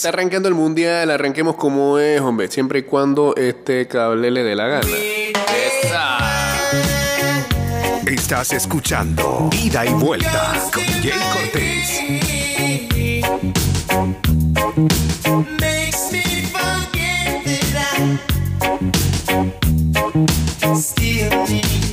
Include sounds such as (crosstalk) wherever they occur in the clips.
Está arrancando el mundial, arranquemos como es, hombre. Siempre y cuando este cable le dé la gana. Esa. Estás escuchando Ida y Vuelta con Jay Cortés. still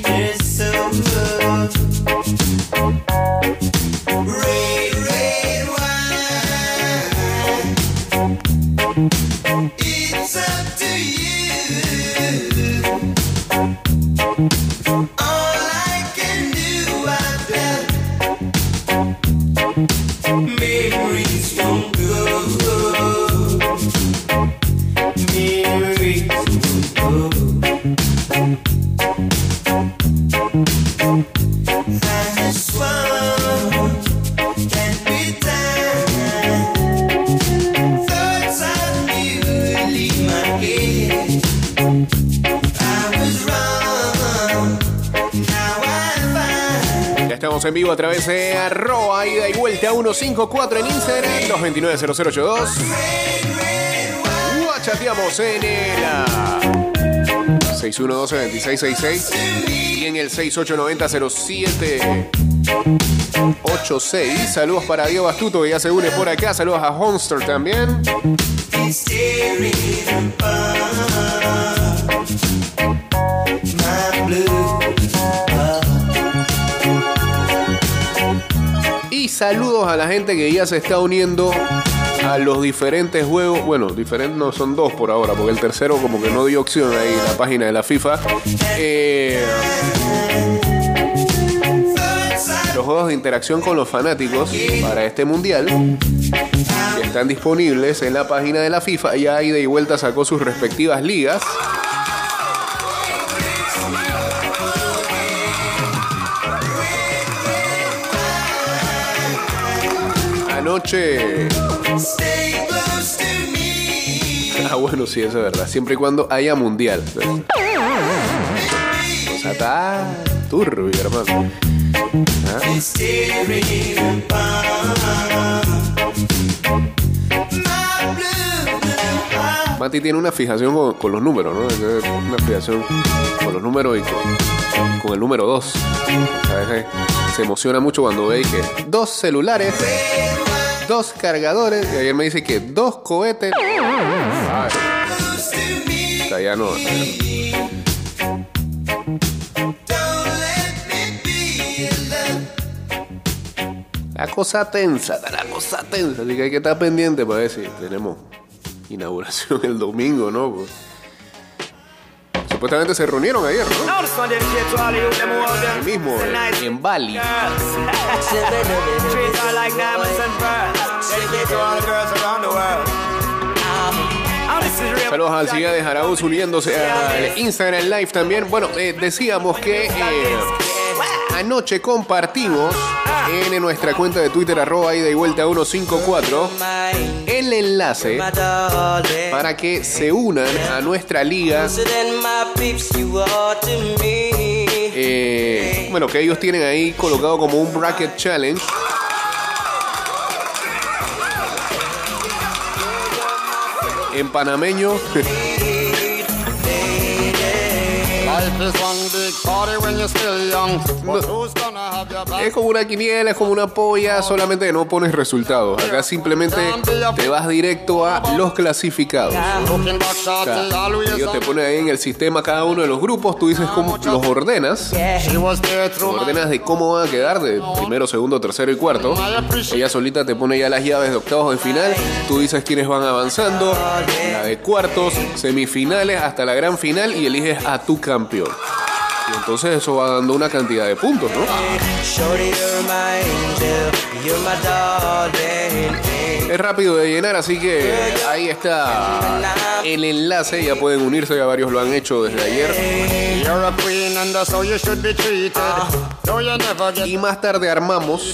en vivo a través de arroba ida y vuelta 154 en Instagram, 229-0082. Chateamos en el ah, 612-2666 y en el 6890-0786. Saludos para Diego Astuto que ya se une por acá. Saludos a Honster también. A la gente que ya se está uniendo a los diferentes juegos. Bueno, diferentes no son dos por ahora, porque el tercero como que no dio opción ahí en la página de la FIFA. Eh, los juegos de interacción con los fanáticos para este mundial están disponibles en la página de la FIFA. Ya ida y vuelta sacó sus respectivas ligas. Ah, bueno, sí, eso es verdad. Siempre y cuando haya mundial. O sea, está turbio, hermano. Blue Mati tiene una fijación con, los números, ¿no? Una fijación con los números y con, con el número 2. Se emociona mucho cuando ve que dos celulares, dos cargadores, y ayer me dice que dos cohetes. Ay, ya no. La cosa tensa, la cosa tensa. Así que hay que estar pendiente para ver si tenemos inauguración el domingo, ¿no? Pues, supuestamente se reunieron ayer, ¿no? El mismo, en Bali. Dedicated to all the girls around the world. This is real. Saludos al de Jaraúz uniéndose al Instagram Live también. Bueno, eh, decíamos que eh, anoche compartimos en nuestra cuenta de Twitter arroba ida y vuelta 154 el enlace para que se unan a nuestra liga. Eh, bueno, que ellos tienen ahí colocado como un bracket challenge. En panameño, Life es como una quiniela, es como una polla, solamente no pones resultados. Acá simplemente te vas directo a los clasificados. O sea, te on. ponen ahí en el sistema cada uno de los grupos, tú dices cómo los ordenas. Ordenas de cómo van a quedar de primero, segundo, tercero y cuarto. Ella solita te pone ya las llaves de octavos de final. Tú dices quiénes van avanzando, la de cuartos, semifinales, hasta la gran final y eliges a tu campeón. Y entonces eso va dando una cantidad de puntos, ¿no? Es rápido de llenar, así que ahí está el enlace. Ya pueden unirse, ya varios lo han hecho desde ayer. Y más tarde armamos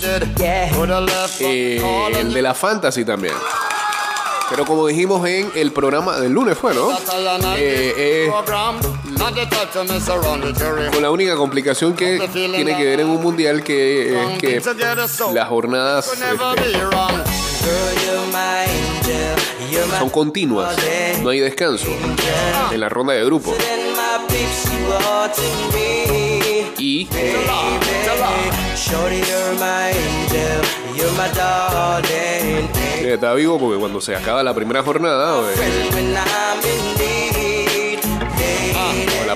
eh, el de la fantasy también. Pero como dijimos en el programa del lunes fue, ¿no? Eh, eh, con la única complicación que tiene que ver en un mundial que es que las jornadas este, son continuas, no hay descanso en la ronda de grupos. Y eh, está vivo porque cuando se acaba la primera jornada, eh,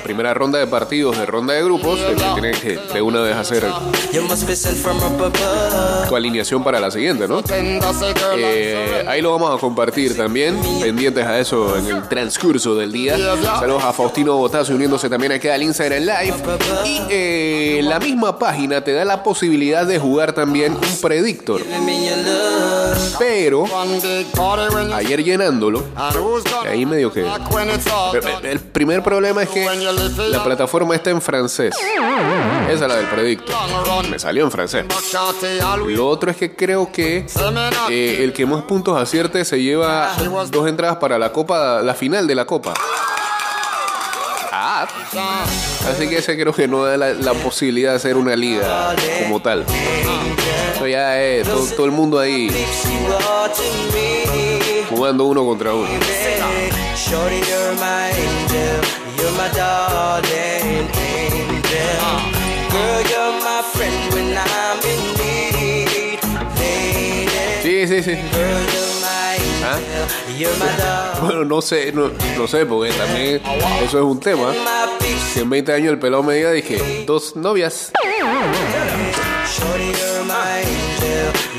primera ronda de partidos de ronda de grupos, tienes que de una vez hacer tu alineación para la siguiente, ¿no? Eh, ahí lo vamos a compartir también, pendientes a eso en el transcurso del día. Saludos a Faustino Botazo uniéndose también aquí al Instagram Live. Y eh, la misma página te da la posibilidad de jugar también un predictor. Pero ayer llenándolo, ahí medio que... el primer problema es que la plataforma está en francés. Esa es la del predictor. Me salió en francés. Lo otro es que creo que eh, el que más puntos acierte se lleva dos entradas para la copa, la final de la copa. Ah, así que ese creo que no da la, posibilidad de hacer una liga como tal. Eso ya es todo, el mundo ahí jugando uno contra uno. My darling angel. Girl, you're my friend when I'm in need. Lady, Sí, sí, sí. girl, you're my ¿Ah? angel, you're my darling. Bueno, no sé, no, no sé, porque también eso es un tema. Si en 20 años el pelado me diga, dije, dos novias.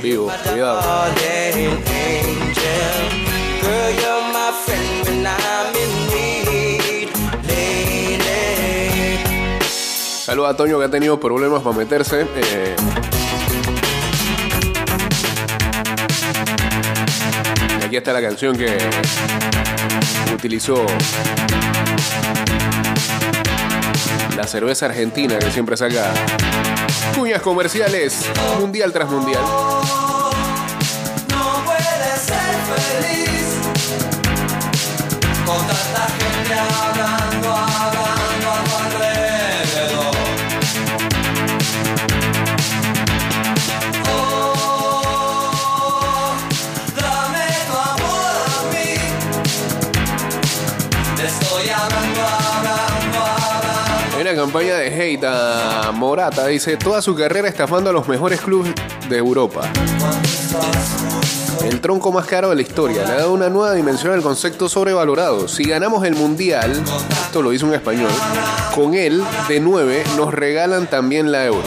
Vivo, cuidado. (laughs) Saludos a Toño que ha tenido problemas para meterse. eh. Aquí está la canción que utilizó la cerveza argentina que siempre saca cuñas comerciales mundial tras mundial. Una campaña de hate Morata. Dice, toda su carrera estafando a los mejores clubes de Europa. El tronco más caro de la historia. Le ha dado una nueva dimensión al concepto sobrevalorado. Si ganamos el Mundial, esto lo dice un español, con él, de 9, nos regalan también la euro.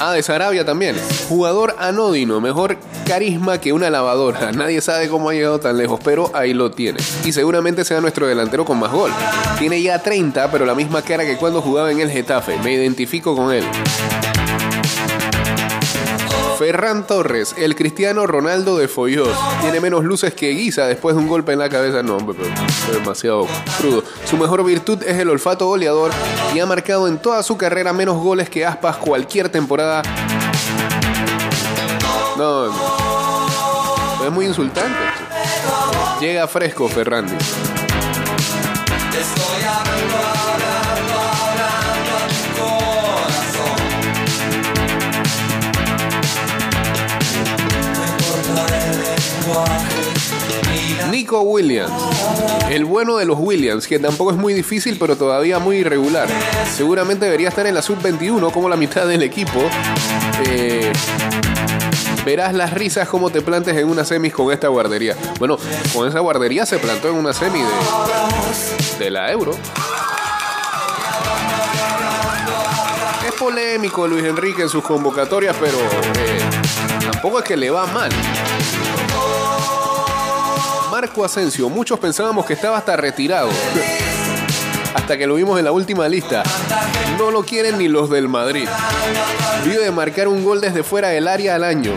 Ah, de Sarabia también. Jugador anódino, mejor carisma que una lavadora. Nadie sabe cómo ha llegado tan lejos, pero ahí lo tiene. Y seguramente sea nuestro delantero con más gol. Tiene ya 30, pero la misma cara que cuando jugaba en el Getafe. Me identifico con él. Ferran Torres, el cristiano Ronaldo de Foyos. Tiene menos luces que Guisa después de un golpe en la cabeza. No, pero es demasiado crudo. Su mejor virtud es el olfato goleador y ha marcado en toda su carrera menos goles que Aspas cualquier temporada. No, no. Es muy insultante. Llega fresco Ferran. dice. Te estoy hablando, hablando, hablando a tu corazón. No importa el lenguaje ni la Nico Williams, el bueno de los Williams, que tampoco es muy difícil, pero todavía muy irregular. Seguramente debería estar en la sub-21 como la mitad del equipo. Eh, verás las risas como te plantes en una semis con esta guardería. Bueno, con esa guardería se plantó en una semi de, la Euro. Es polémico Luis Enrique en sus convocatorias, pero eh, tampoco es que le va mal. Marco Asensio, muchos pensábamos que estaba hasta retirado. (laughs) Hasta que lo vimos en la última lista. No lo quieren ni los del Madrid. Vive de marcar un gol desde fuera del área al año.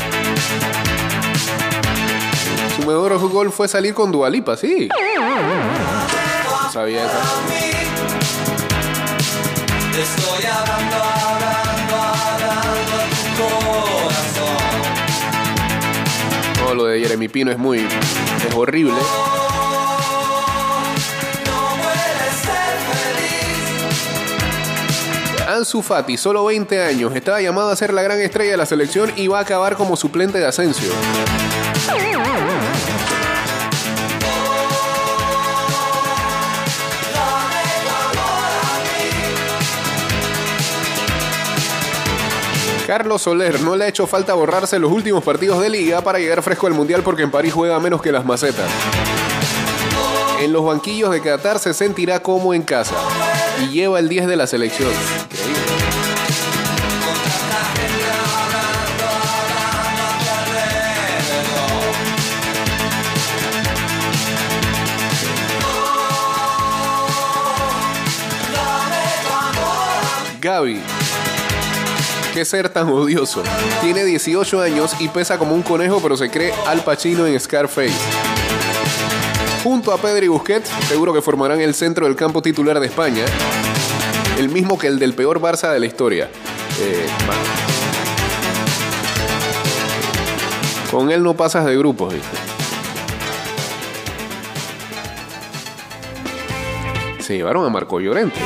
Mejor gol fue salir con Dualipa, sí. No sabía eso. Estoy hablando, hablando, hablando tu corazón. Lo de Jeremy Pino es muy. es horrible. Ansu Fati, solo 20 años, estaba llamado a ser la gran estrella de la selección y va a acabar como suplente de Asensio. Carlos Soler no le ha hecho falta borrarse los últimos partidos de liga para llegar fresco al mundial porque en París juega menos que las macetas. En los banquillos de Qatar se sentirá como en casa y lleva el 10 de la selección. Gaby. Qué ser tan odioso. Tiene 18 años y pesa como un conejo, pero se cree Al Pacino en Scarface. Junto a Pedri Busquets, seguro que formarán el centro del campo titular de España, el mismo que el del peor Barça de la historia. Eh. Con él no pasas de grupos, dice. Se llevaron a Marco Llorente.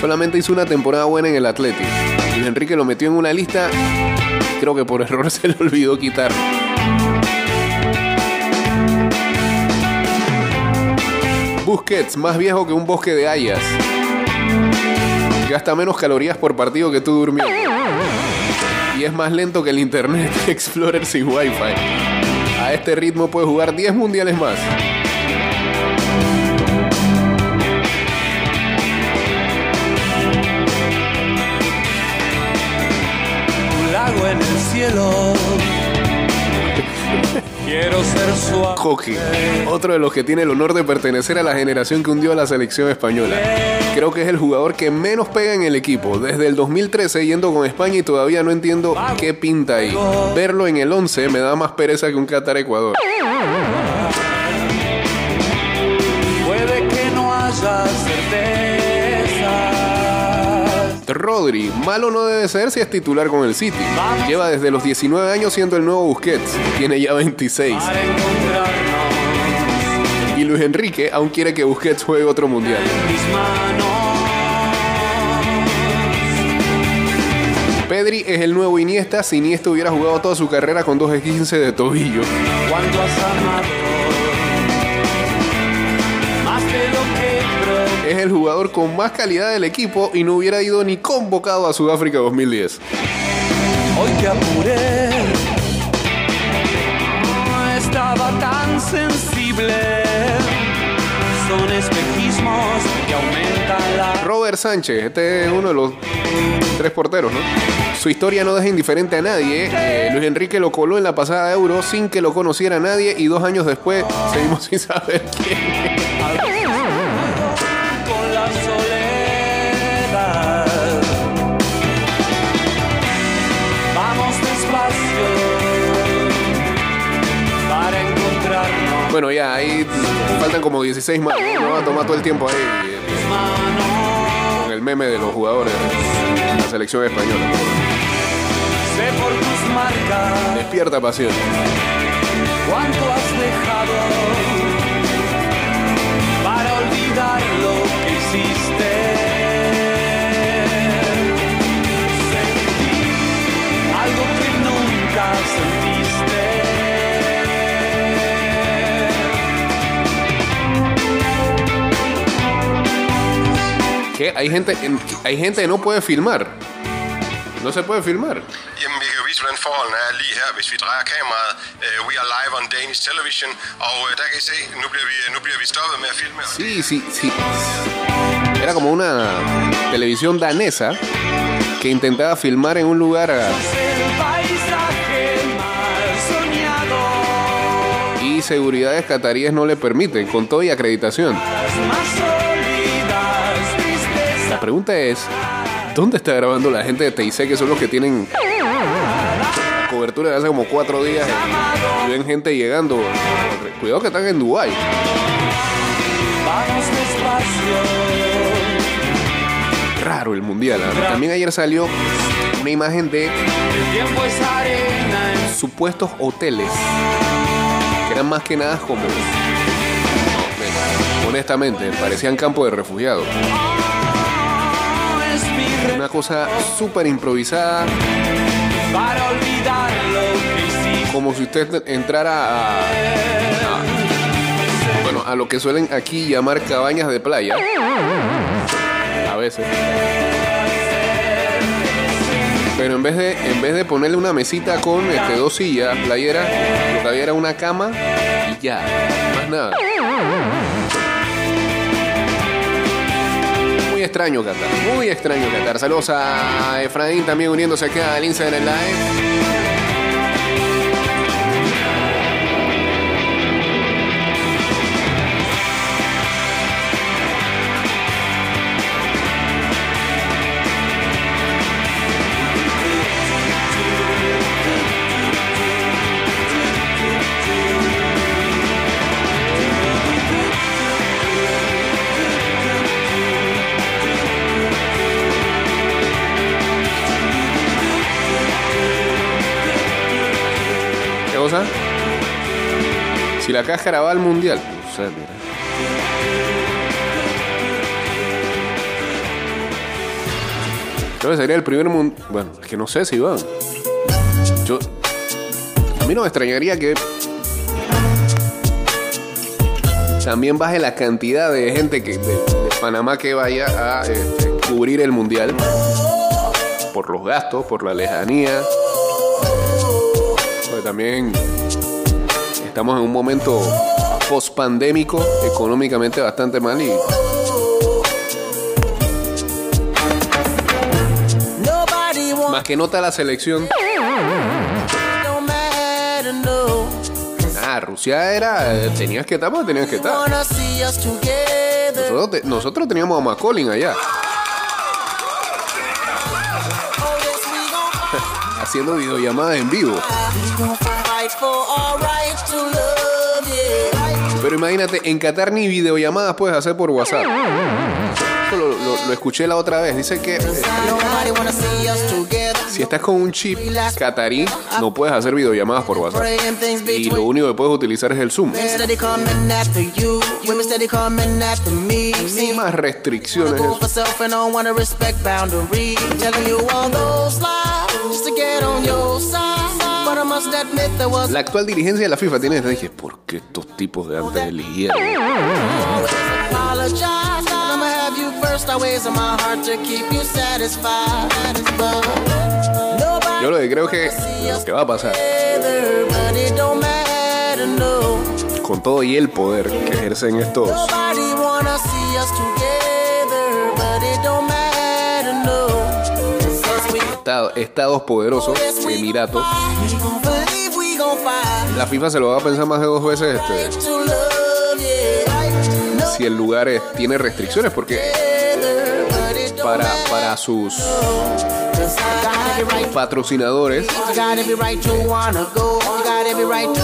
Solamente hizo una temporada buena en el Atlético. Luis Enrique lo metió en una lista, creo que por error (laughs) se le olvidó quitar. Busquets, más viejo que un bosque de hayas. Gasta menos calorías por partido que tú durmiendo. Y es más lento que el Internet (laughs) Explorer sin Wi-Fi. A este ritmo puede jugar 10 mundiales más. Cielo. Quiero ser su Coqui, otro de los que tiene el honor de pertenecer a la generación que hundió a la selección española. Creo que es el jugador que menos pega en el equipo. Desde el 2013 yendo con España y todavía no entiendo qué pinta ahí. Verlo en el 11 me da más pereza que un Qatar Rodri, malo no debe ser si es titular con el City. Lleva desde los 19 años siendo el nuevo Busquets. Tiene ya 26. Para encontrarnos Y Luis Enrique aún quiere que Busquets juegue otro mundial. Pedri es el nuevo Iniesta. Si Iniesta hubiera jugado toda su carrera con dos 15 de tobillo. Es el jugador con más calidad del equipo y no hubiera ido ni convocado a Sudáfrica 2010. Hoy te apuré. No estaba tan sensible. Son espejismos que aumentan la. Robert Sánchez, este es uno de los tres porteros, ¿no? Su historia no deja indiferente a nadie. Eh, Luis Enrique lo coló en la pasada Euro sin que lo conociera nadie y dos años después seguimos (laughs) sin saber quién. Bueno, ya, ahí faltan como 16 más. No va a tomar todo el tiempo ahí eh, con el meme de los jugadores de la selección española. Despierta pasión. cuánto has dejado Hay gente, en- hay gente que no puede filmar. No se puede filmar. Jamen, vi kan jo vise, hvordan forholdene er lige her, hvis vi drejer kameraet. Uh, we are live on Danish television, og uh, der kan I se, nu bliver vi, nu bliver vi stoppet med at filme. Sí, sí, sí. Era como una televisión danesa que intentaba filmar en un lugar soñado. y seguridades cataríes no le permiten, con todo y acreditación. La pregunta es, ¿dónde está grabando la gente de TIC que son los que tienen cobertura de hace como cuatro días y ven gente llegando? Cuidado que están en Dubái. Vamos despacio. Raro el mundial. ¿ah? También ayer salió una imagen de supuestos hoteles que eran más que nada como honestamente parecían campos de refugiados Una cosa súper improvisada, para olvidar lo que hiciste. como si usted entrara a, a- bueno, a lo que suelen aquí llamar cabañas de playa. A veces. Pero en vez de, en vez de ponerle una mesita con este, dos sillas, playera, lo que había era una cama y ya. Más nada. Muy extraño Qatar, muy extraño Qatar. Saludos a Efraín también uniéndose acá al Instagram Live. Cosa? Si la cáscara va al mundial. No sé, mira. Creo que sería el primer mundial. Bueno, es que no sé si van. Yo. A mí no me extrañaría que. También baje la cantidad de gente que, de, de Panamá que vaya a este, cubrir el mundial. Por los gastos, por la lejanía. También estamos en un momento post-pandémico, económicamente bastante mal y más que nota la selección. Ah, Rusia era, tenías que estar, tenías que estar. Nosotros, te- nosotros teníamos a McCollin allá, haciendo videollamadas en vivo. Pero imagínate, en Qatar ni videollamadas puedes hacer por WhatsApp. Lo, escuché la otra vez. Dice que eh, si estás con un chip catarí, no puedes hacer videollamadas por WhatsApp. Y lo único que puedes utilizar es el Zoom. Más restricciones. La actual dirigencia de la FIFA tiene. Dije, ¿por qué estos tipos de antes eligieron? Yo lo que creo que lo que va a pasar. con todo y el poder que ejercen estos estados, estados poderosos, Emiratos, la FIFA se lo va a pensar más de dos veces este, si el lugar es- tiene restricciones, porque para, sus patrocinadores.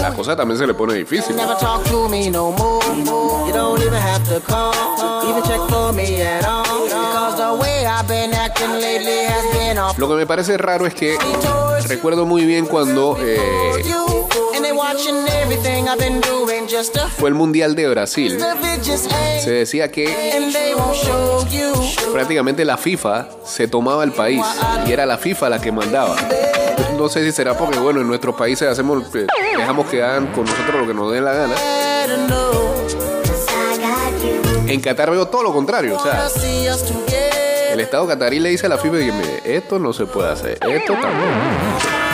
La cosa también se le pone difícil. Lo que me parece raro es que recuerdo muy bien cuando eh, Fue el Mundial de Brasil. ain't. Se decía que prácticamente la FIFA se tomaba el país y era la FIFA la que mandaba. No sé si será porque, bueno, en nuestros países hacemos, eh, dejamos que hagan con nosotros lo que nos dé la gana. En Qatar veo todo lo contrario, o sea, el Estado catarí le dice a la FIFA mire, esto no se puede hacer, esto tampoco.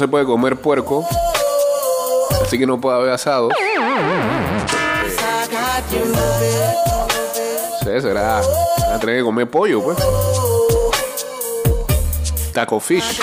Se puede comer puerco, así que no puede haber asado. Sí, será, va a tener que comer pollo, pues. Taco fish.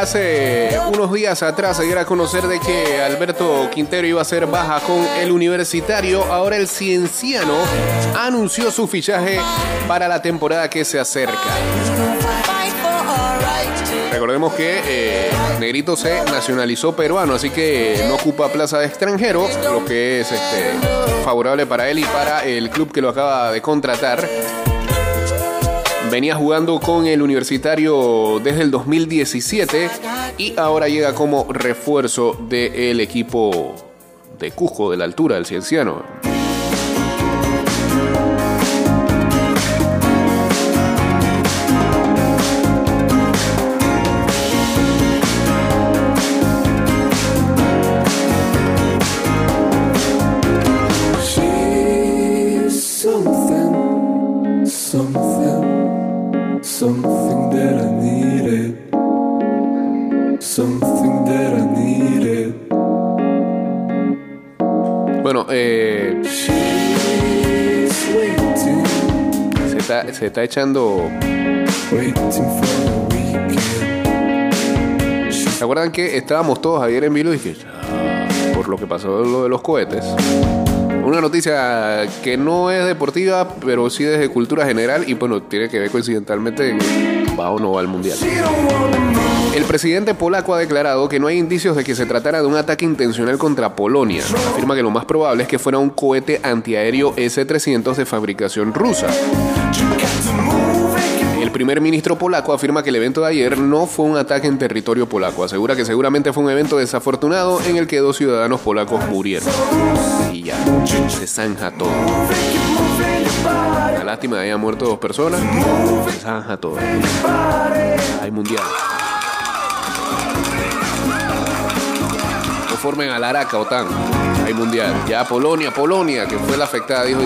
Hace unos días atrás se diera a conocer de que Alberto Quintero iba a ser baja con el universitario, ahora el cienciano anunció su fichaje para la temporada que se acerca. Recordemos que eh, Negrito se nacionalizó peruano, así que no ocupa plaza de extranjero, lo que es este, favorable para él y para el club que lo acaba de contratar. Venía jugando con el universitario desde el 2017 y ahora llega como refuerzo del equipo de Cusco, de la altura del Cienciano. Bueno, eh, se, está, se está echando. ¿Se acuerdan que estábamos todos ayer en Vilo y que por lo que pasó lo de los cohetes? Una noticia que no es deportiva, pero sí es de cultura general y bueno, tiene que ver coincidentalmente va o no va al mundial. El presidente polaco ha declarado que no hay indicios de que se tratara de un ataque intencional contra Polonia. Afirma que lo más probable es que fuera un cohete antiaéreo S-300 de fabricación rusa. El primer ministro polaco afirma que el evento de ayer no fue un ataque en territorio polaco. Asegura que seguramente fue un evento desafortunado en el que dos ciudadanos polacos murieron. Y ya, se zanja todo. Una lástima que hayan muerto dos personas. Se zanja todo. Hay mundial. No formen al Araca, OTAN. Hay mundial. Ya Polonia, Polonia, que fue la afectada, dijo.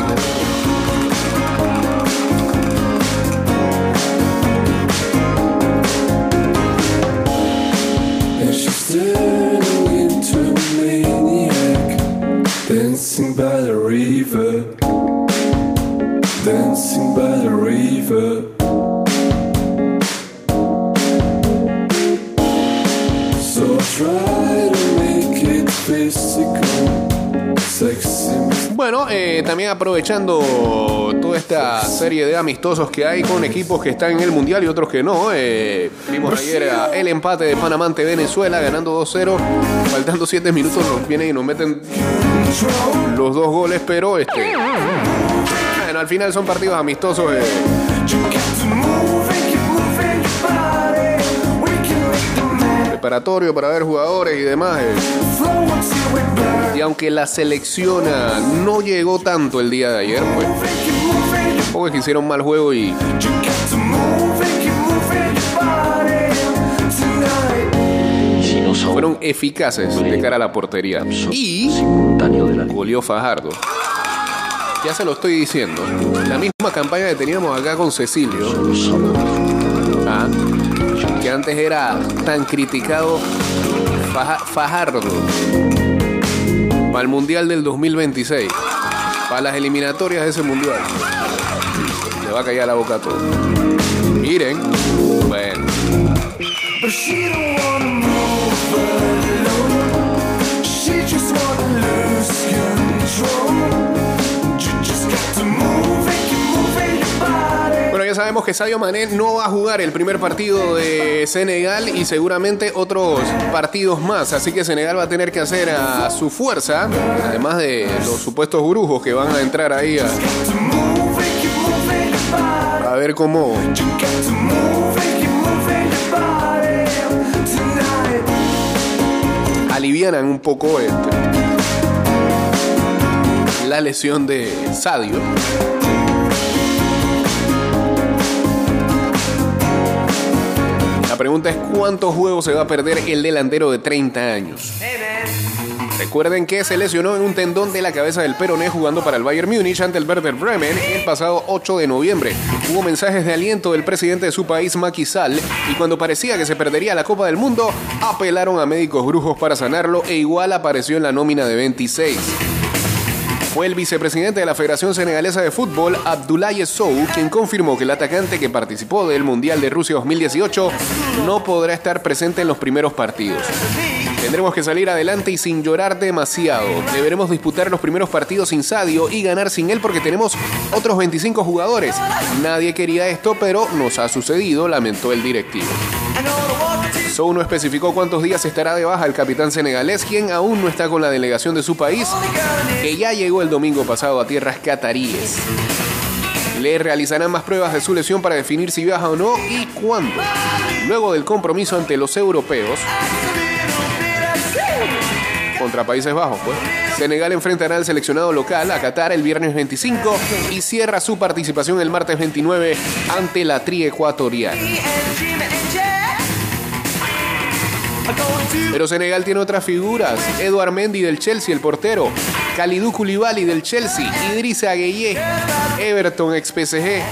Dancing by the river, dancing by the river. Bueno, eh, también aprovechando toda esta serie de amistosos que hay con equipos que están en el Mundial y otros que no. eh, vimos ayer el empate de Panamá ante Venezuela ganando 2-0. Faltando 7 minutos nos vienen y nos meten los dos goles, pero este... Bueno, al final son partidos amistosos. eh, preparatorio para ver jugadores y demás. eh. Y aunque la selección ah, no llegó tanto el día de ayer, pues es que hicieron mal juego y fueron eficaces de cara a la portería. Y goleó Fajardo. Ya se lo estoy diciendo. La misma campaña que teníamos acá con Cecilio. ah, que antes era tan criticado Faja- Fajardo para el Mundial del 2026, para las eliminatorias de ese Mundial. Le va a callar la boca a todo. Miren, bueno, sabemos que Sadio Mané no va a jugar el primer partido de Senegal y seguramente otros partidos más. Así que Senegal va a tener que hacer a su fuerza, además de los supuestos brujos que van a entrar ahí a, a ver cómo alivianan un poco este, la lesión de Sadio. La pregunta es cuántos juegos se va a perder el delantero de 30 años. Recuerden que se lesionó en un tendón de la cabeza del peroné jugando para el Bayern Múnich ante el Werder Bremen el pasado 8 de noviembre. Hubo mensajes de aliento del presidente de su país, Macky Sall, y cuando parecía que se perdería la Copa del Mundo, apelaron a médicos brujos para sanarlo e igual apareció en la nómina de 26. Fue el vicepresidente de la Federación Senegalesa de Fútbol, Abdoulaye Sow, quien confirmó que el atacante que participó del Mundial de Rusia 2018 no podrá estar presente en los primeros partidos. Tendremos que salir adelante y sin llorar demasiado. Deberemos disputar los primeros partidos sin Sadio y ganar sin él porque tenemos otros 25 jugadores. Nadie quería esto, pero nos ha sucedido, lamentó el directivo. Sou no especificó cuántos días estará de baja el capitán senegalés, quien aún no está con la delegación de su país, que ya llegó el domingo pasado a tierras cataríes. Le realizarán más pruebas de su lesión para definir si viaja o no y cuándo. Luego del compromiso ante los europeos contra Países Bajos, pues. Senegal enfrentará al seleccionado local a Qatar el viernes 25 y cierra su participación el martes 29 ante la tri ecuatorial. Pero Senegal tiene otras figuras. Eduard Mendy del Chelsea, el portero. Kalidou Koulibaly del Chelsea. Idrissa Gueye, Everton ex PSG.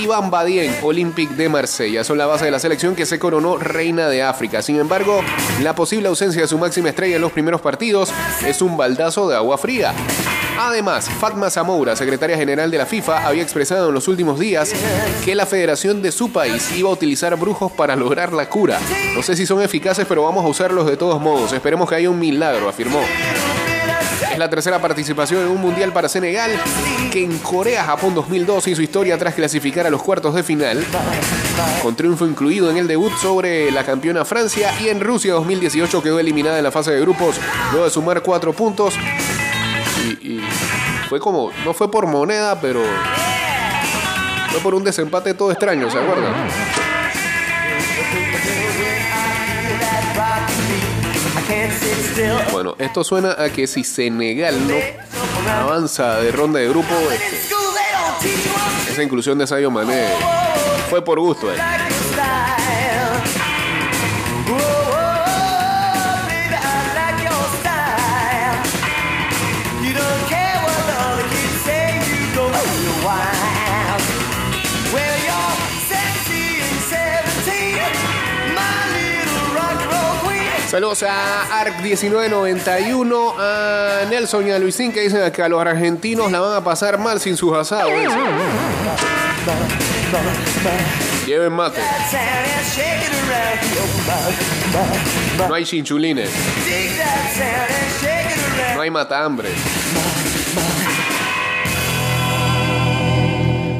Iván Badien, Olympique de Marsella. Son la base de la selección que se coronó reina de África. Sin embargo, la posible ausencia de su máxima estrella en los primeros partidos es un baldazo de agua fría. Además, Fatma Zamoura, secretaria general de la FIFA, había expresado en los últimos días que la federación de su país iba a utilizar brujos para lograr la cura. No sé si son eficaces, pero vamos a usarlos de todos modos. Esperemos que haya un milagro, afirmó. Es la tercera participación en un mundial para Senegal, que en Corea-Japón 2002 hizo historia tras clasificar a los cuartos de final, con triunfo incluido en el debut sobre la campeona Francia y en Rusia 2018 quedó eliminada en la fase de grupos luego de sumar cuatro puntos. Y, fue como, no fue por moneda, pero fue por un desempate todo extraño, ¿se acuerdan? Bueno, esto suena a que si Senegal no avanza de ronda de grupo, este, esa inclusión de Sadio Mané fue por gusto. eh. Saludos a ARC 1991, a Nelson y a Luisín que dicen que a los argentinos la van a pasar mal sin sus asados. Lleven mate. No hay chinchulines. No hay matambre.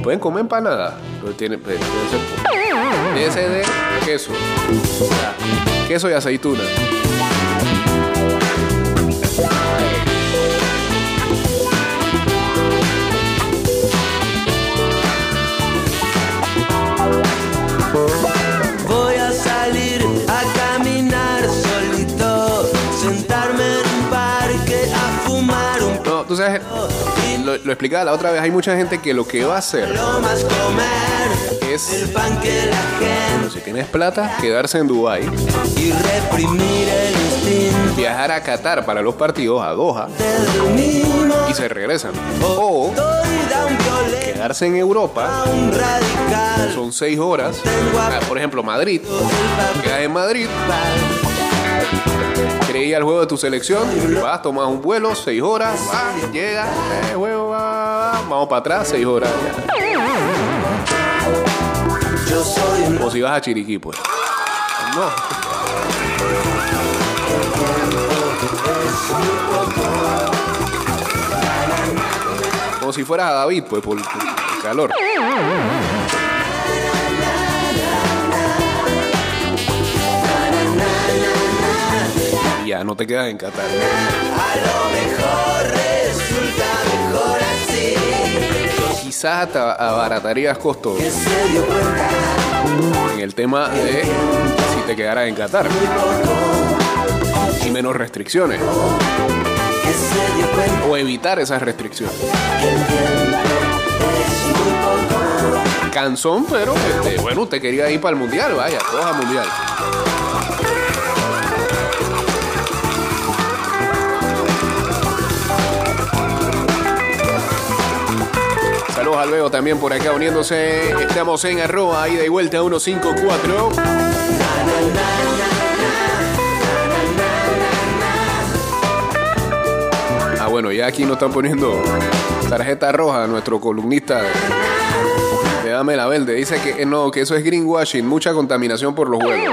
Pueden comer empanada, pero tiene, debe ser de queso. Queso y aceituna. Voy a salir a caminar solito, sentarme en un parque a fumar un No, tú sabes, lo, explicaba la otra vez, hay mucha gente que lo que va a hacer es, gente si tienes plata, quedarse en Dubai, y reprimir el viajar a Qatar para los partidos, a Doha, y se regresan. O quedarse en Europa, son seis horas. Ah, Por ejemplo, Madrid, quedas en Madrid, creí al juego de tu selección, vas, tomas un vuelo, seis horas, vas, llega, eh, juego, va, va, va, vamos para atrás, seis horas. ya. O si vas a Chiriquí, pues. No. Como si fueras a David, pues, por, por el calor. Ya, no te quedas en Qatar. resulta mejor así. Quizás hasta abaratarías costos en el tema de si te quedaras en Qatar. Y menos restricciones. O evitar esas restricciones. Cansón, pero este, bueno, usted quería ir para el mundial, vaya, todos al mundial. Saludos también por acá uniéndose. Estamos en arroba, ida y vuelta 154. Ah, bueno, ya aquí nos están poniendo tarjeta roja nuestro columnista de, Dame la Verde. Dice que eh, no, que eso es greenwashing, mucha contaminación por los juegos.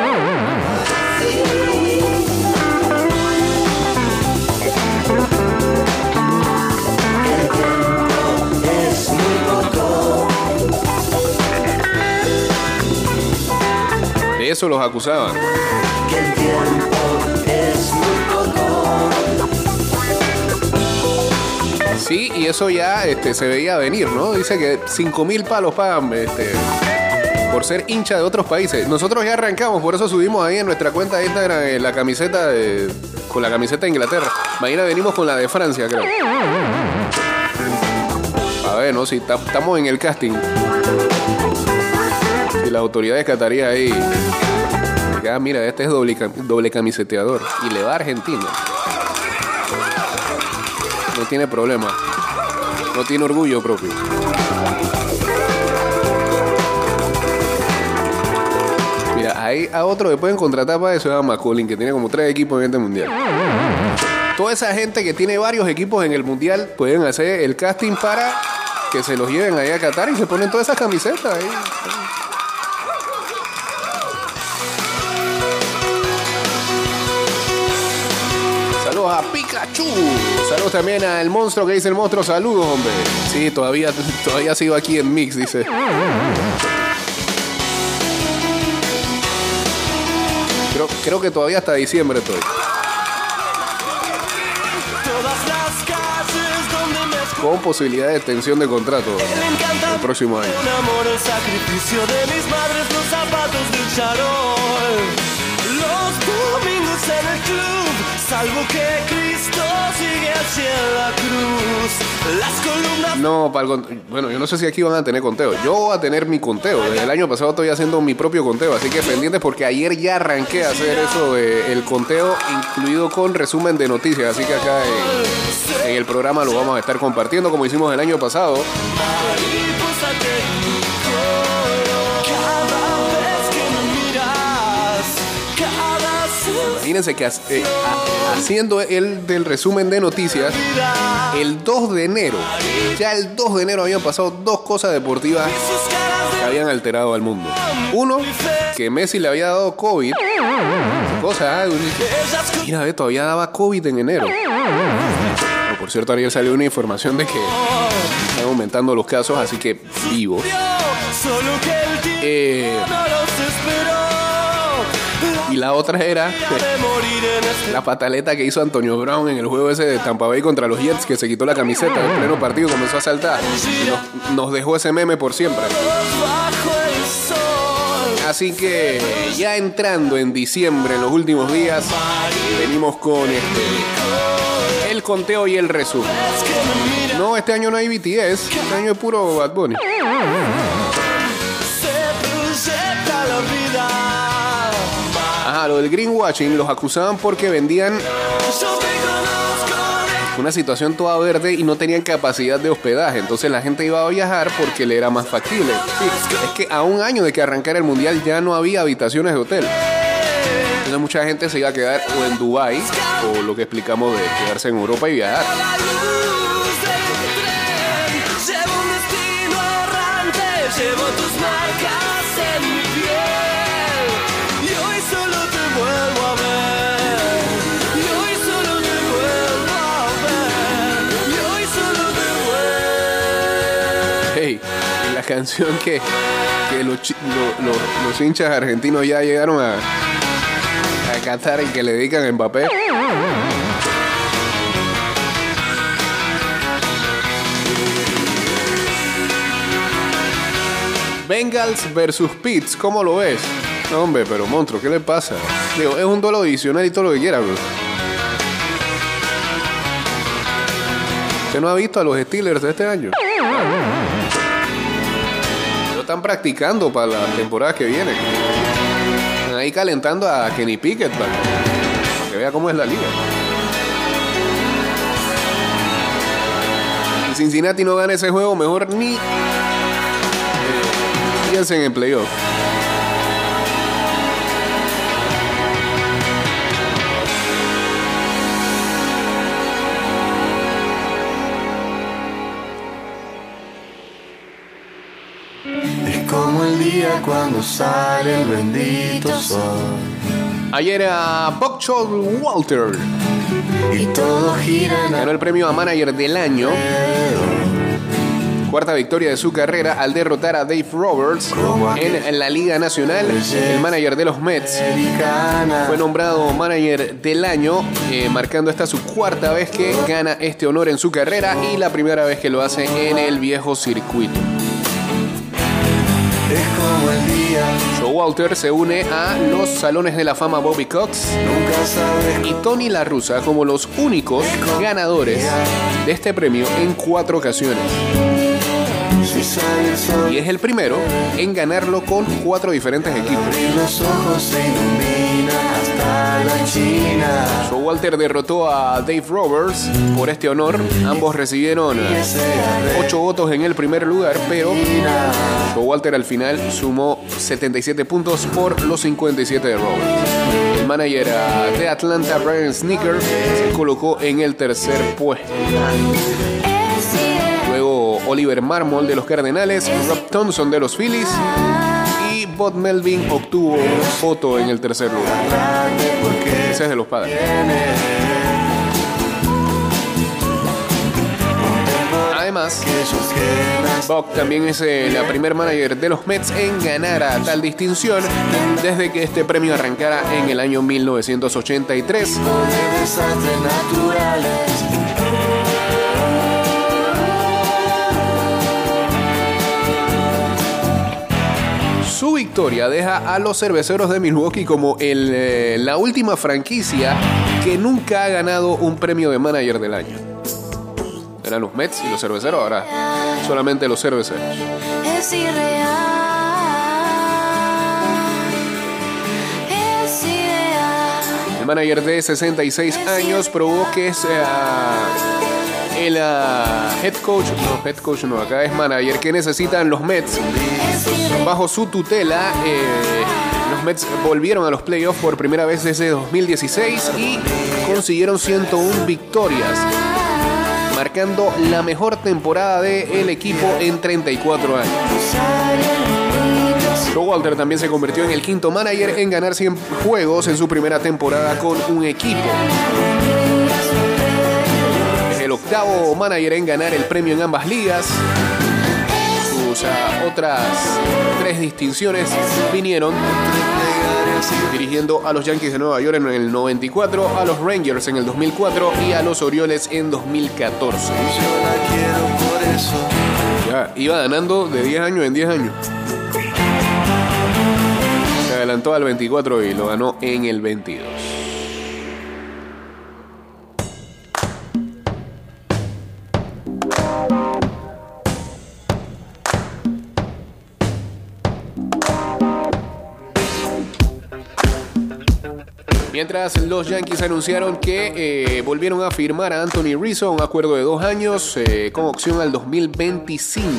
Eso los acusaban. Sí, y eso ya este, se veía venir, ¿no? Dice que 5 mil palos pagan este, por ser hincha de otros países. Nosotros ya arrancamos, por eso subimos ahí en nuestra cuenta de Instagram eh, la camiseta de, con la camiseta de Inglaterra. Mañana venimos con la de Francia, creo. A ver, ¿no? Si ta- estamos en el casting. Si las autoridades catarías ahí. Ah, mira, este es doble, doble camiseteador. Y le va a Argentina. No tiene problema. No tiene orgullo propio. Mira, hay a otro que pueden contratar para eso, se llama Colin, que tiene como tres equipos en este mundial. Toda esa gente que tiene varios equipos en el mundial pueden hacer el casting para que se los lleven ahí a Qatar y se ponen todas esas camisetas ahí. Saludos a Pikachu. Saludos también al monstruo que dice el monstruo. Saludos, hombre. Sí, todavía, todavía sigo aquí en Mix, dice. Creo, creo que todavía hasta diciembre estoy. Con posibilidad de extensión de contrato el próximo año. un amor, el sacrificio de mis madres, los zapatos del charol. Los domingos en el club, salvo que Cristo sigue hacia la cruz. Las columnas No, para el bueno, yo no sé si aquí van a tener conteo. Yo voy a tener mi conteo. Desde el año pasado estoy haciendo mi propio conteo, así que pendientes porque ayer ya arranqué a hacer eso de el conteo incluido con resumen de noticias. Así que acá en, en el programa lo vamos a estar compartiendo como hicimos el año pasado. mariposa Imagínense que eh, ha- haciendo el del resumen de noticias, el 2 de enero, ya el 2 de enero habían pasado dos cosas deportivas que habían alterado al mundo. Uno, que Messi le había dado COVID. Cosa, ah, mira, todavía daba COVID en enero. Bueno, por cierto, ayer salió una información de que están aumentando los casos, así que vivo. Eh, la otra era (laughs) la pataleta que hizo Antonio Brown en el juego ese de Tampa Bay contra los Jets, que se quitó la camiseta en pleno partido, comenzó a saltar. Nos, nos dejó ese meme por siempre. Así que ya entrando en diciembre, en los últimos días, venimos con este, el conteo y el resumen. No, este año no hay BTS, este año es puro Bad Bunny. Lo del greenwashing los acusaban porque vendían una situación toda verde y no tenían capacidad de hospedaje. Entonces la gente iba a viajar porque le era más factible. Es que a un año de que arrancara el mundial ya no había habitaciones de hotel. Entonces mucha gente se iba a quedar o en Dubai o lo que explicamos de quedarse en Europa y viajar. Canción que, que los, lo- lo- los hinchas argentinos ya llegaron a, a cantar y que le dedican a Mbappé. Bengals versus Pits, ¿cómo lo ves? No, hombre, pero monstruo, ¿qué le pasa? Digo, es un duelo adicional y todo lo que quiera, bro. ¿Usted no ha visto a los Steelers de este año? Están practicando para la temporada que viene. Están ahí calentando a Kenny Pickett para, para que vea cómo es la liga. Si Cincinnati no gana ese juego, mejor ni eh, piensen en playoff. Día cuando sale el bendito sol. Ayer a Buckshot Walter Y todo gira ganó el premio a Manager del Año. Cuarta victoria de su carrera al derrotar a Dave Roberts en la Liga Nacional. El manager de los Mets fue nombrado Manager del Año, eh, marcando esta su cuarta vez que gana este honor en su carrera y la primera vez que lo hace en el viejo circuito. Es como el día, Joe Walter se une a los Salones de la Fama Bobby Cox y Tony La Russa como los únicos ganadores de este premio en cuatro ocasiones. Y es el primero en ganarlo con cuatro diferentes equipos. Joe Walter derrotó a Dave Roberts por este honor. Ambos recibieron eh, ocho votos en el primer lugar, pero Joe Walter al final sumó 77 puntos por los 57 de Roberts. El manager de Atlanta, Brian Sneaker, se colocó en el tercer puesto. Luego Oliver Marmol de los Cardenales, Rob Thompson de los Phillies Bob Melvin obtuvo voto en el tercer lugar. Ese es de los padres. Además, Buck también es eh, la primer manager de los Mets en ganar a tal distinción desde que este premio arrancara en el año 1983. Su victoria deja a los cerveceros de Milwaukee como el, eh, la última franquicia que nunca ha ganado un premio de manager del año. Eran los Mets y los cerveceros, ahora solamente los cerveceros. Es irreal. El manager de 66 años probó que es eh, el ah, head coach, no, head coach no, acá es manager que necesitan los Mets. Bajo su tutela, eh, los Mets volvieron a los playoffs por primera vez desde 2016 y consiguieron 101 victorias, marcando la mejor temporada del equipo en 34 años. Walter también se convirtió en el quinto manager en ganar 100 juegos en su primera temporada con un equipo. Octavo manager en ganar el premio en ambas ligas. Sus ah, otras tres distinciones vinieron dirigiendo a los Yankees de Nueva York en el 94, a los Rangers en el 2004 y a los Orioles en 2014. Yo la quiero por eso. Ya, iba ganando de 10 años en 10 años. Se adelantó al 24 y lo ganó en el 22. Mientras los Yankees anunciaron que eh, volvieron a firmar a Anthony Rizzo un acuerdo de dos años eh, con opción al 2025.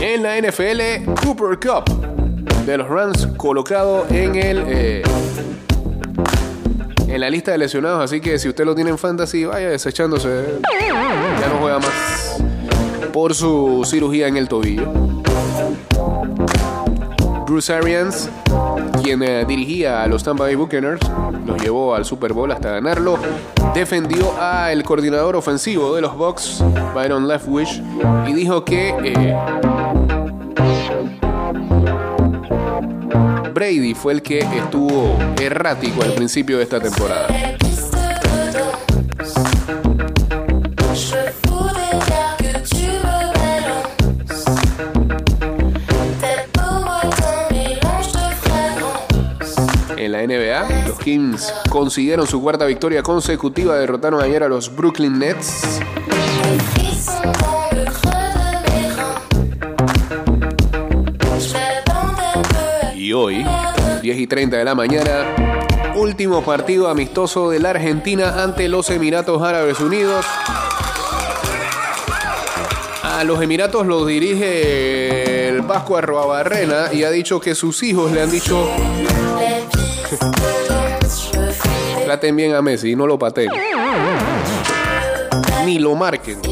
En la NFL, Cooper Cup de los Rams colocado en el eh, en la lista de lesionados, así que si usted lo tiene en fantasy, vaya desechándose. Ya no juega más por su cirugía en el tobillo. Bruce Arians, quien eh, dirigía a los Tampa Bay Buccaneers, los llevó al Super Bowl hasta ganarlo, defendió al coordinador ofensivo de los Bucks, Byron Leftwich, y dijo que eh, Brady fue el que estuvo errático al principio de esta temporada. Kings consiguieron su cuarta victoria consecutiva, derrotaron ayer a los Brooklyn Nets. Y hoy, 10 y 30 de la mañana, último partido amistoso de la Argentina ante los Emiratos Árabes Unidos. A los Emiratos los dirige el Vasco Arroabarrena y ha dicho que sus hijos le han dicho traten bien a Messi y no lo pateen. Ni lo marquen.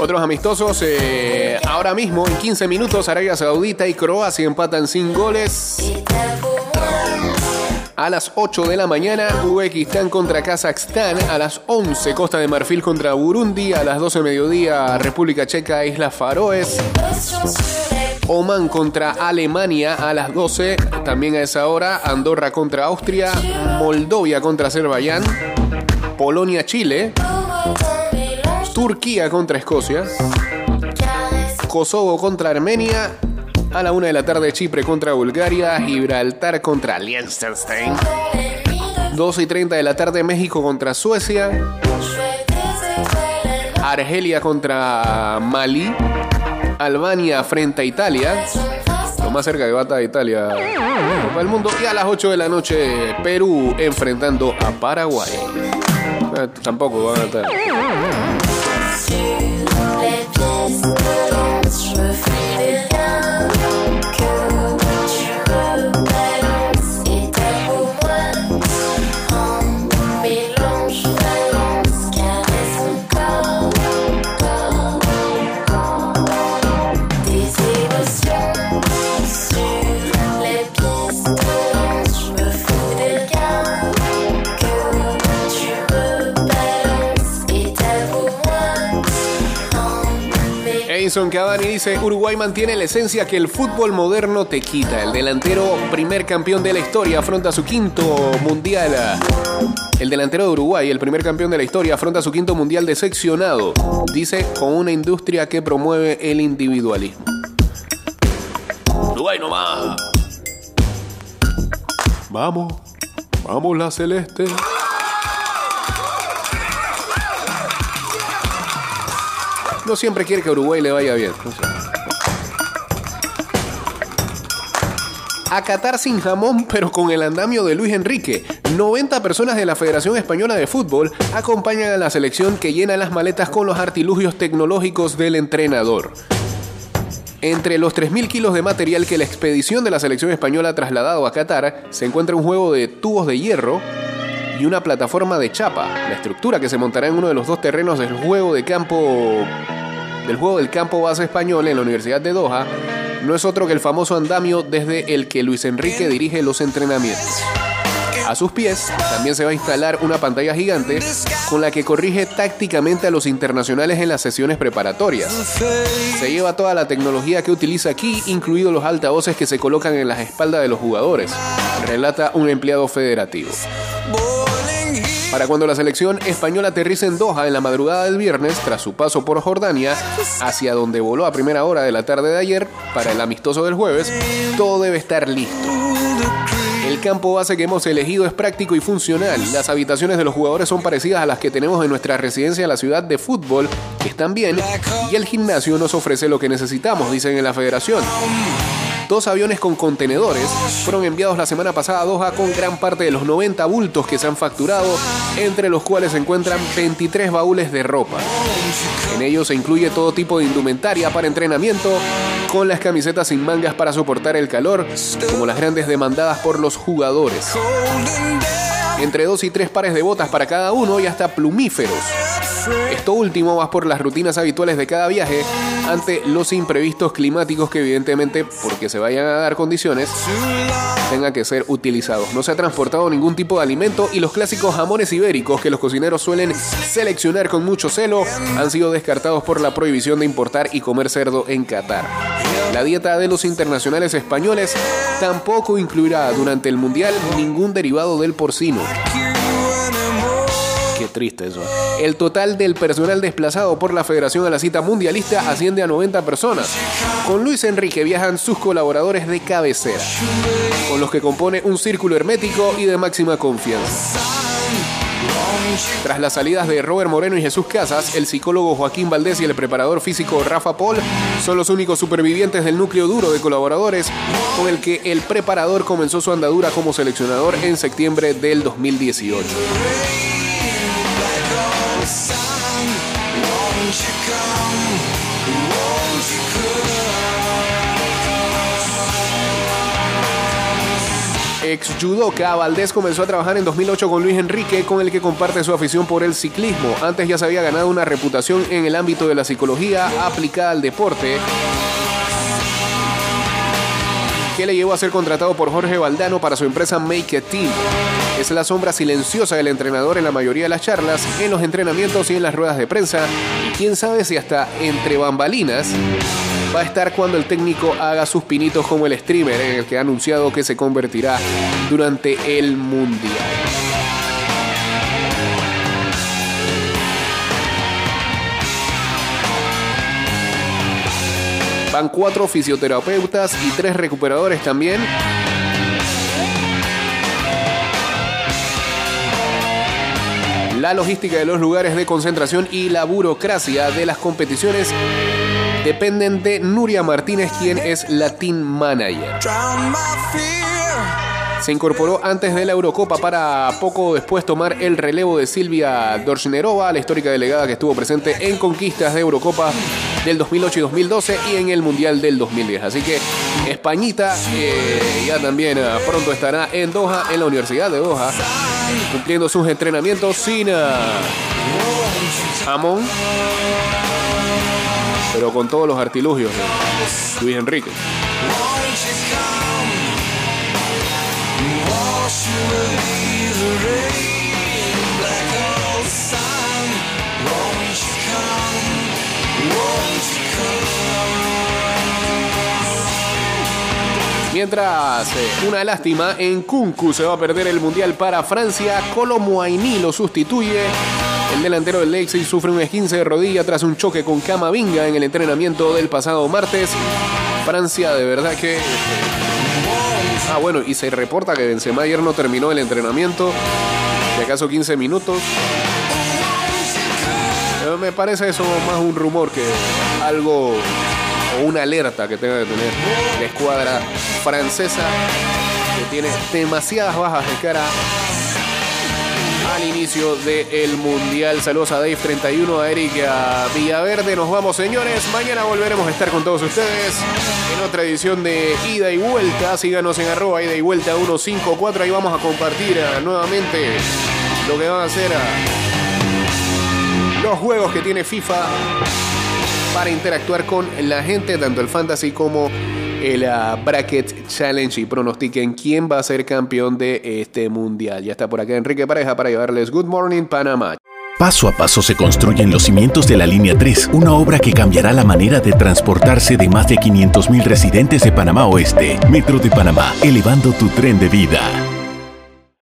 Otros amistosos, eh, ahora mismo en 15 minutos Arabia Saudita y Croacia empatan sin goles. A las 8 de la mañana, Uzbekistán contra Kazajstán. A las 11, Costa de Marfil contra Burundi. A las 12 mediodía, República Checa, Islas Faroes. Oman contra Alemania a las 12. También a esa hora, Andorra contra Austria. Moldovia contra Azerbaiyán. Un mélange Turquía contra Escocia. Kosovo contra Armenia. A la 1 de la tarde, Chipre contra Bulgaria. Gibraltar contra Liechtenstein. les nuits de 12 y 30 de la tarde, México contra Suecia. Argelia contra Mali. Albania frente a Italia. Lo más cerca que va a Italia Copa del Mundo. Y a las 8 de la noche, Perú enfrentando a Paraguay. Eh, tampoco van a estar. Cavani dice, Uruguay mantiene la esencia que el fútbol moderno te quita. El delantero primer campeón de la historia afronta su quinto mundial. El delantero de Uruguay, el primer campeón de la historia, afronta su quinto mundial decepcionado. Dice, con una industria que promueve el individualismo. Uruguay nomás. Vamos, vamos la celeste. No siempre quiere que Uruguay le vaya bien. A Qatar sin jamón, pero con el andamio de Luis Enrique. 90 personas de la Federación Española de Fútbol acompañan a la selección que llena las maletas con los artilugios tecnológicos del entrenador. Entre los 3.000 kilos de material que la expedición de la selección española ha trasladado a Qatar, se encuentra un juego de tubos de hierro y una plataforma de chapa. La estructura que se montará en uno de los dos terrenos del juego de campo del juego del campo base español en la Universidad de Doha no es otro que el famoso andamio desde el que Luis Enrique dirige los entrenamientos. A sus pies también se va a instalar una pantalla gigante con la que corrige tácticamente a los internacionales en las sesiones preparatorias. Se lleva toda la tecnología que utiliza aquí, incluidos los altavoces que se colocan en las espaldas de los jugadores, relata un empleado federativo. Para cuando la selección española aterrice en Doha en la madrugada del viernes, tras su paso por Jordania, hacia donde voló a primera hora de la tarde de ayer para el amistoso del jueves, todo debe estar listo. El campo base que hemos elegido es práctico y funcional. Las habitaciones de los jugadores son parecidas a las que tenemos en nuestra residencia en la ciudad de fútbol, están bien, y el gimnasio nos ofrece lo que necesitamos, dicen en la federación. Dos aviones con contenedores fueron enviados la semana pasada a Doha con gran parte de los 90 bultos que se han facturado, entre los cuales se encuentran 23 baúles de ropa. En ellos se incluye todo tipo de indumentaria para entrenamiento, con las camisetas sin mangas para soportar el calor, como las grandes demandadas por los jugadores. Entre dos y tres pares de botas para cada uno y hasta plumíferos. Esto último va por las rutinas habituales de cada viaje ante los imprevistos climáticos que evidentemente, porque se vayan a dar condiciones, tengan que ser utilizados. No se ha transportado ningún tipo de alimento y los clásicos jamones ibéricos que los cocineros suelen seleccionar con mucho celo han sido descartados por la prohibición de importar y comer cerdo en Qatar. La dieta de los internacionales españoles tampoco incluirá durante el Mundial ningún derivado del porcino. Triste eso. El total del personal desplazado por la Federación a la cita mundialista asciende a 90 personas. Con Luis Enrique viajan sus colaboradores de cabecera, con los que compone un círculo hermético y de máxima confianza. Tras las salidas de Robert Moreno y Jesús Casas, el psicólogo Joaquín Valdés y el preparador físico Rafa Paul son los únicos supervivientes del núcleo duro de colaboradores con el que el preparador comenzó su andadura como seleccionador en septiembre del 2018. Ex judoka, Valdés comenzó a trabajar en 2008 con Luis Enrique, con el que comparte su afición por el ciclismo. Antes ya se había ganado una reputación en el ámbito de la psicología aplicada al deporte, que le llevó a ser contratado por Jorge Valdano para su empresa Make a Team. Es la sombra silenciosa del entrenador en la mayoría de las charlas, en los entrenamientos y en las ruedas de prensa. Quién sabe si hasta entre bambalinas va a estar cuando el técnico haga sus pinitos como el streamer, en el que ha anunciado que se convertirá durante el Mundial. Van cuatro fisioterapeutas y tres recuperadores también. La logística de los lugares de concentración y la burocracia de las competiciones dependen de Nuria Martínez, quien es la team manager. Se incorporó antes de la Eurocopa para poco después tomar el relevo de Silvia Dorshnerova, la histórica delegada que estuvo presente en conquistas de Eurocopa del 2008 y 2012 y en el Mundial del 2010. Así que Españita eh, ya también eh, pronto estará en Doha, en la Universidad de Doha, cumpliendo sus entrenamientos sin eh, jamón, pero con todos los artilugios de Luis Enrique. Mientras, eh, una lástima, en Kunku se va a perder el Mundial para Francia. Colomuaini lo sustituye. El delantero del Leipzig sufre un esguince de rodilla tras un choque con Camavinga en el entrenamiento del pasado martes. Francia, de verdad que... Ah, bueno, y se reporta que Benzema ayer no terminó el entrenamiento. De acaso 15 minutos. Eh, Me parece eso más un rumor que algo una alerta que tenga que tener la escuadra francesa que tiene demasiadas bajas de cara al inicio del Mundial. Saludos a Dave 31, a Eric, a Villaverde. Nos vamos, señores. Mañana volveremos a estar con todos ustedes en otra edición de Ida y Vuelta. Síganos en arroba Ida y Vuelta 154. Ahí vamos a compartir ah, nuevamente lo que van a hacer ah, los juegos que tiene FIFA para interactuar con la gente, tanto el Fantasy como el ah, Bracket Challenge y pronostiquen quién va a ser campeón de este mundial. Ya está por acá Enrique Pareja para llevarles Good Morning Panamá. Paso a paso se construyen los cimientos de la Línea 3, una obra que cambiará la manera de transportarse de más de 500.000 residentes de Panamá Oeste. Metro de Panamá, elevando tu tren de vida.